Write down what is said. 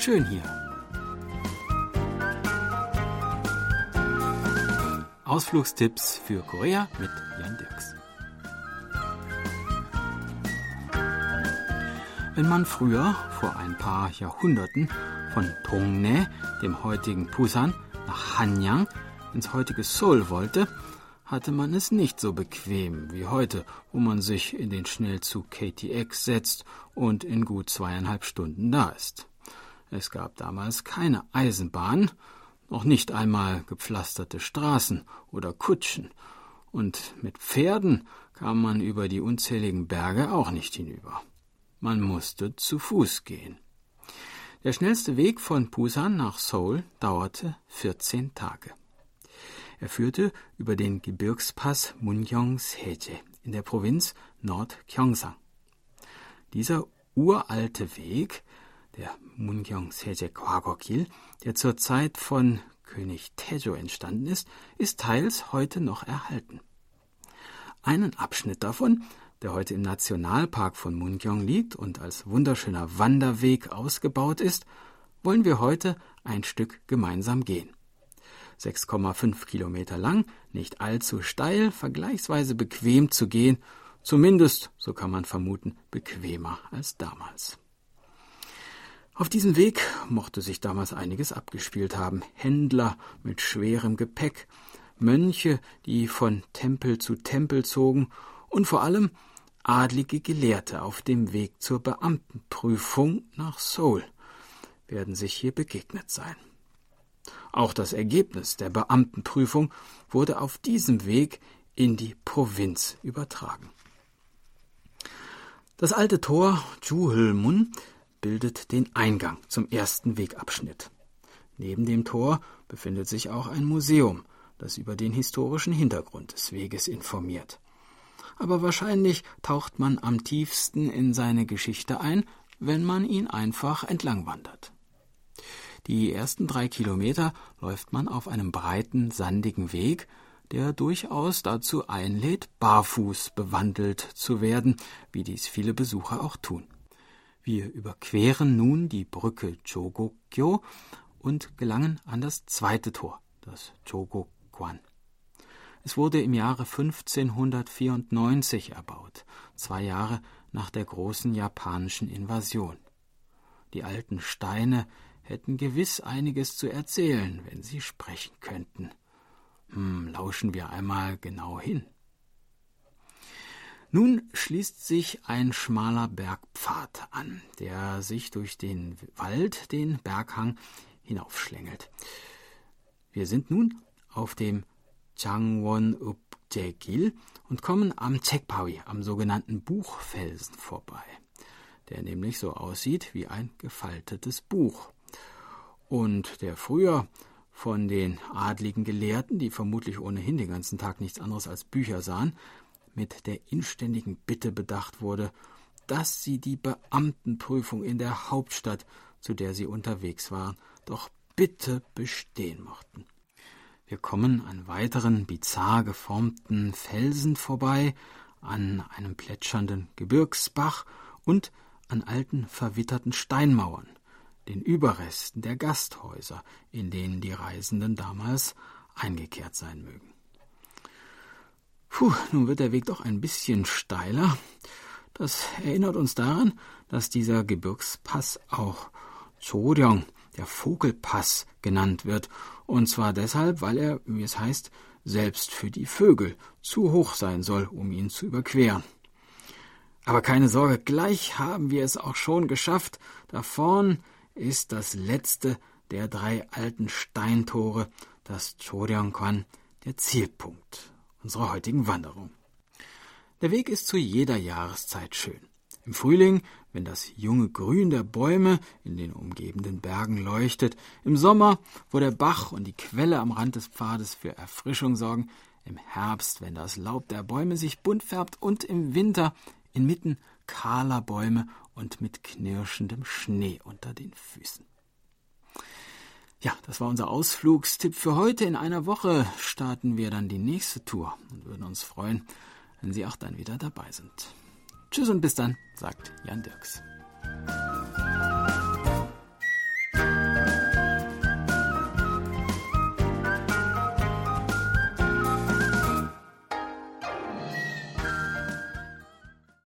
schön hier. Ausflugstipps für Korea mit Jan Dirks. Wenn man früher, vor ein paar Jahrhunderten, von Dongnae, dem heutigen Busan, nach Hanyang, ins heutige Seoul wollte, hatte man es nicht so bequem wie heute, wo man sich in den Schnellzug KTX setzt und in gut zweieinhalb Stunden da ist. Es gab damals keine Eisenbahn, noch nicht einmal gepflasterte Straßen oder Kutschen, und mit Pferden kam man über die unzähligen Berge auch nicht hinüber. Man musste zu Fuß gehen. Der schnellste Weg von Busan nach Seoul dauerte 14 Tage. Er führte über den Gebirgspass Mungyong-seje in der Provinz Nord-Gyeongsang. Dieser uralte Weg, der Mungyong-seje Kwagokil, der zur Zeit von König Tejo entstanden ist, ist teils heute noch erhalten. Einen Abschnitt davon, der heute im Nationalpark von Mungyong liegt und als wunderschöner Wanderweg ausgebaut ist, wollen wir heute ein Stück gemeinsam gehen. 6,5 Kilometer lang, nicht allzu steil, vergleichsweise bequem zu gehen, zumindest, so kann man vermuten, bequemer als damals. Auf diesem Weg mochte sich damals einiges abgespielt haben. Händler mit schwerem Gepäck, Mönche, die von Tempel zu Tempel zogen und vor allem adlige Gelehrte auf dem Weg zur Beamtenprüfung nach Seoul werden sich hier begegnet sein. Auch das Ergebnis der Beamtenprüfung wurde auf diesem Weg in die Provinz übertragen. Das alte Tor Juhulmun bildet den Eingang zum ersten Wegabschnitt. Neben dem Tor befindet sich auch ein Museum, das über den historischen Hintergrund des Weges informiert. Aber wahrscheinlich taucht man am tiefsten in seine Geschichte ein, wenn man ihn einfach entlangwandert. Die ersten drei Kilometer läuft man auf einem breiten, sandigen Weg, der durchaus dazu einlädt, barfuß bewandelt zu werden, wie dies viele Besucher auch tun. Wir überqueren nun die Brücke Chogokyo und gelangen an das zweite Tor, das Chogokwan. Es wurde im Jahre 1594 erbaut, zwei Jahre nach der großen japanischen Invasion. Die alten Steine hätten gewiss einiges zu erzählen, wenn sie sprechen könnten. Hm, lauschen wir einmal genau hin. Nun schließt sich ein schmaler Bergpfad an, der sich durch den Wald den Berghang hinaufschlängelt. Wir sind nun auf dem Changwon Upjegil und kommen am Chekpawi, am sogenannten Buchfelsen vorbei, der nämlich so aussieht wie ein gefaltetes Buch und der früher von den adligen Gelehrten, die vermutlich ohnehin den ganzen Tag nichts anderes als Bücher sahen, mit der inständigen Bitte bedacht wurde, dass sie die Beamtenprüfung in der Hauptstadt, zu der sie unterwegs waren, doch bitte bestehen mochten. Wir kommen an weiteren bizarr geformten Felsen vorbei, an einem plätschernden Gebirgsbach und an alten verwitterten Steinmauern, den Überresten der Gasthäuser, in denen die Reisenden damals eingekehrt sein mögen. Puh, nun wird der Weg doch ein bisschen steiler. Das erinnert uns daran, dass dieser Gebirgspass auch Choryong, der Vogelpass, genannt wird, und zwar deshalb, weil er, wie es heißt, selbst für die Vögel zu hoch sein soll, um ihn zu überqueren. Aber keine Sorge, gleich haben wir es auch schon geschafft. Da vorn ist das letzte der drei alten Steintore, das Choryongkwan, der Zielpunkt unserer heutigen Wanderung. Der Weg ist zu jeder Jahreszeit schön. Im Frühling, wenn das junge Grün der Bäume in den umgebenden Bergen leuchtet, im Sommer, wo der Bach und die Quelle am Rand des Pfades für Erfrischung sorgen, im Herbst, wenn das Laub der Bäume sich bunt färbt und im Winter inmitten kahler Bäume und mit knirschendem Schnee unter den Füßen. Ja, das war unser Ausflugstipp für heute. In einer Woche starten wir dann die nächste Tour und würden uns freuen, wenn Sie auch dann wieder dabei sind. Tschüss und bis dann, sagt Jan Dirks.